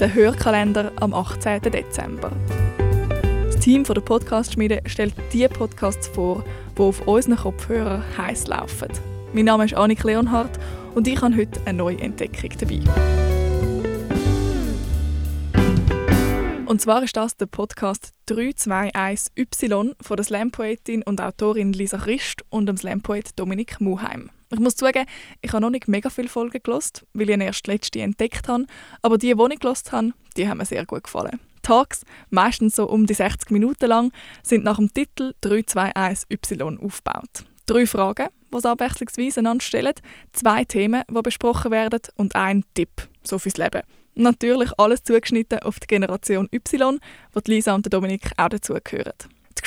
der Hörkalender am 18. Dezember. Das Team der Podcast-Schmiede stellt die Podcasts vor, die auf unseren Kopfhörern heiß laufen. Mein Name ist Annik Leonhardt und ich habe heute eine neue Entdeckung dabei. Und zwar ist das der Podcast 321Y von der Slam-Poetin und Autorin Lisa Christ und dem Slam-Poet Dominik Muheim. Ich muss zugeben, ich habe noch nicht mega viele Folgen gelost, weil ich erst letzte entdeckt habe. Aber die, die ich gelost habe, die haben mir sehr gut gefallen. Talks, meistens so um die 60 Minuten lang, sind nach dem Titel 321Y aufgebaut. Drei Fragen, die sie abwechslungsweise anstellen, zwei Themen, die besprochen werden und ein Tipp, so fürs Leben. Natürlich alles zugeschnitten auf die Generation Y, wo Lisa und Dominik auch dazugehören.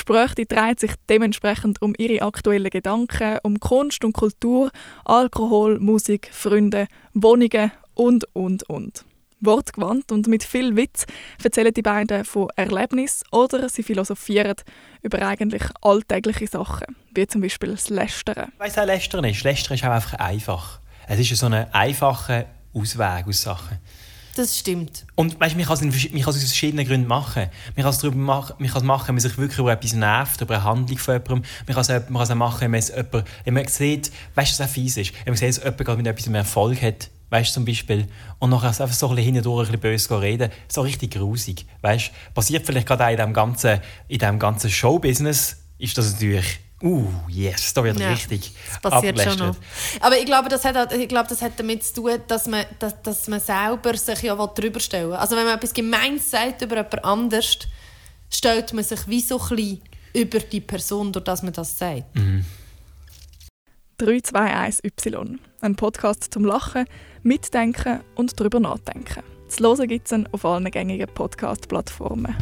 Die Gespräche drehen sich dementsprechend um ihre aktuellen Gedanken, um Kunst und Kultur, Alkohol, Musik, Freunde, Wohnungen und, und, und. Wortgewandt und mit viel Witz erzählen die beiden von Erlebnissen oder sie philosophieren über eigentlich alltägliche Sachen, wie zum Beispiel das Lästern. Weißt du, was Lästern ist? Lästern ist auch einfach einfach. Es ist so ein einfacher Ausweg aus Sachen. Das stimmt. Und weißt, man kann es aus verschiedenen Gründen machen. Man kann es darüber machen, man kann es machen, wenn man sich wirklich über etwas nervt, über eine Handlung von jemandem. Man kann es, man kann es auch machen, wenn man, es jemand, wenn man sieht, weißt du, was auch fies ist, wenn man sieht, dass jemand gerade mit etwas mehr Erfolg hat, weißt zum Beispiel, und nachher einfach so ein bisschen hindurch ein bisschen böse reden, so richtig grusig, weißt Passiert vielleicht gerade auch in diesem ganzen, ganzen Showbusiness, ist das natürlich Uh, yes, da wird ja, richtig Das passiert schon noch. Aber ich glaube, das hat, ich glaube, das hat damit zu tun, dass man, dass, dass man selber sich ja drüber stellen will. Also wenn man etwas Gemeins sagt über jemand anders, stellt man sich wie so ein bisschen über die Person, durch das man das sagt. Mhm. 321Y. Ein Podcast zum Lachen, Mitdenken und darüber nachdenken. Zu hören gibt es auf allen gängigen Podcast-Plattformen.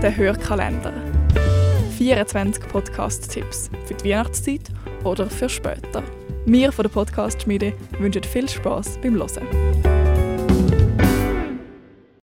Der Hörkalender 24 Podcast-Tipps für die Weihnachtszeit oder für später. Wir von der Podcast-Schmiede wünschen viel Spaß beim Hören.